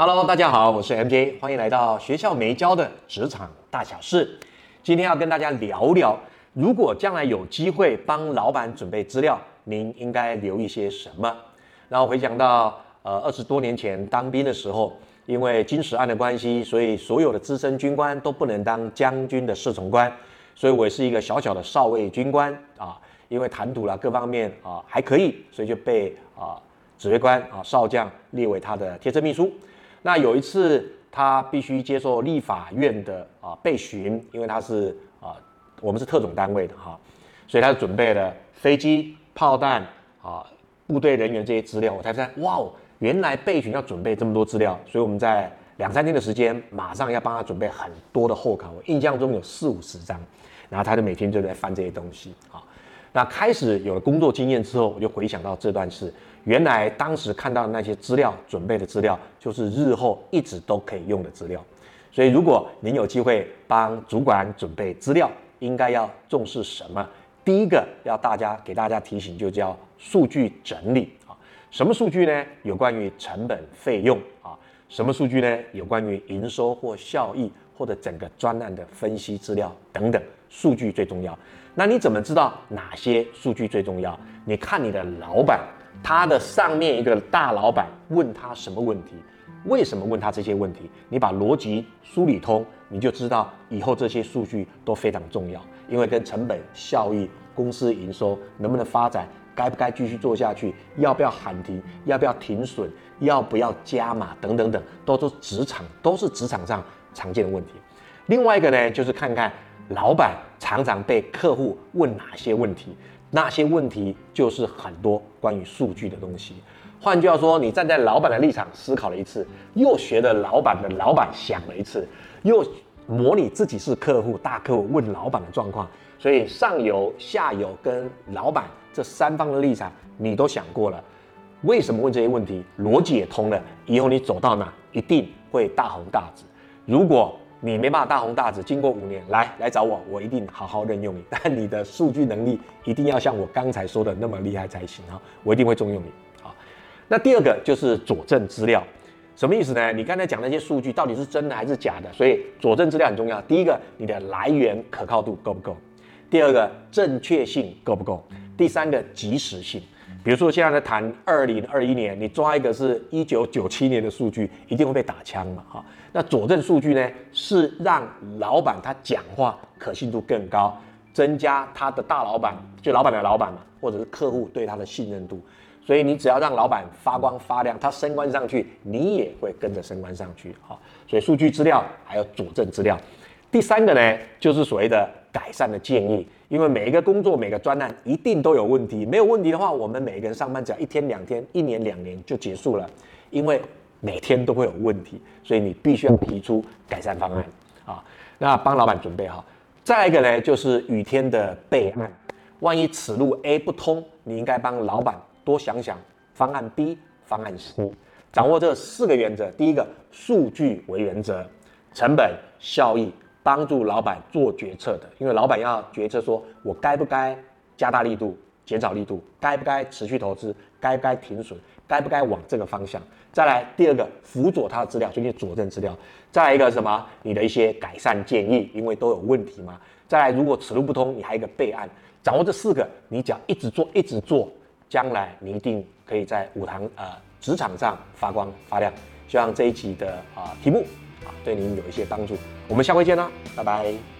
Hello，大家好，我是 MJ，欢迎来到学校没教的职场大小事。今天要跟大家聊聊，如果将来有机会帮老板准备资料，您应该留一些什么？然后回想到呃二十多年前当兵的时候，因为金石案的关系，所以所有的资深军官都不能当将军的侍从官，所以我是一个小小的少尉军官啊。因为谈吐啦各方面啊还可以，所以就被啊指挥官啊少将列为他的贴身秘书。那有一次，他必须接受立法院的啊备询，因为他是啊，我们是特种单位的哈，所以他准备了飞机、炮弹啊、部队人员这些资料。我才发现，哇哦，原来备询要准备这么多资料，所以我们在两三天的时间，马上要帮他准备很多的后卡。我印象中有四五十张，然后他就每天就在翻这些东西啊。那开始有了工作经验之后，我就回想到这段事。原来当时看到的那些资料，准备的资料，就是日后一直都可以用的资料。所以，如果您有机会帮主管准备资料，应该要重视什么？第一个要大家给大家提醒，就叫数据整理啊。什么数据呢？有关于成本费用啊。什么数据呢？有关于营收或效益，或者整个专案的分析资料等等。数据最重要。那你怎么知道哪些数据最重要？你看你的老板。他的上面一个大老板问他什么问题？为什么问他这些问题？你把逻辑梳理通，你就知道以后这些数据都非常重要，因为跟成本效益、公司营收能不能发展、该不该继续做下去、要不要喊停、要不要停损、要不要加码等等等，都是职场都是职场上常见的问题。另外一个呢，就是看看老板常常被客户问哪些问题。那些问题就是很多关于数据的东西。换句话说，你站在老板的立场思考了一次，又学的老板的老板想了一次，又模拟自己是客户大客户问老板的状况，所以上游、下游跟老板这三方的立场你都想过了。为什么问这些问题？逻辑也通了，以后你走到哪一定会大红大紫。如果你没办法大红大紫，经过五年来来找我，我一定好好任用你。但你的数据能力一定要像我刚才说的那么厉害才行啊！我一定会重用你。好，那第二个就是佐证资料，什么意思呢？你刚才讲那些数据到底是真的还是假的？所以佐证资料很重要。第一个，你的来源可靠度够不够？第二个，正确性够不够？第三个，及时性。比如说现在在谈二零二一年，你抓一个是一九九七年的数据，一定会被打枪嘛？哈，那佐证数据呢，是让老板他讲话可信度更高，增加他的大老板，就老板的老板嘛，或者是客户对他的信任度。所以你只要让老板发光发亮，他升官上去，你也会跟着升官上去。哈，所以数据资料还有佐证资料。第三个呢，就是所谓的改善的建议。因为每一个工作、每个专案一定都有问题，没有问题的话，我们每一个人上班只要一天、两天、一年、两年就结束了。因为每天都会有问题，所以你必须要提出改善方案啊。那帮老板准备好。再一个呢，就是雨天的备案，万一此路 A 不通，你应该帮老板多想想方案 B、方案 C。掌握这四个原则：第一个，数据为原则，成本效益。帮助老板做决策的，因为老板要决策，说我该不该加大力度、减少力度，该不该持续投资，该不该停损，该不该往这个方向。再来第二个，辅佐他的资料，就是佐证资料。再来一个什么？你的一些改善建议，因为都有问题嘛。再来，如果此路不通，你还有一个备案。掌握这四个，你只要一直做，一直做，将来你一定可以在舞堂呃职场上发光发亮。希望这一集的啊题目。啊对您有一些帮助，我们下回见啦，拜拜。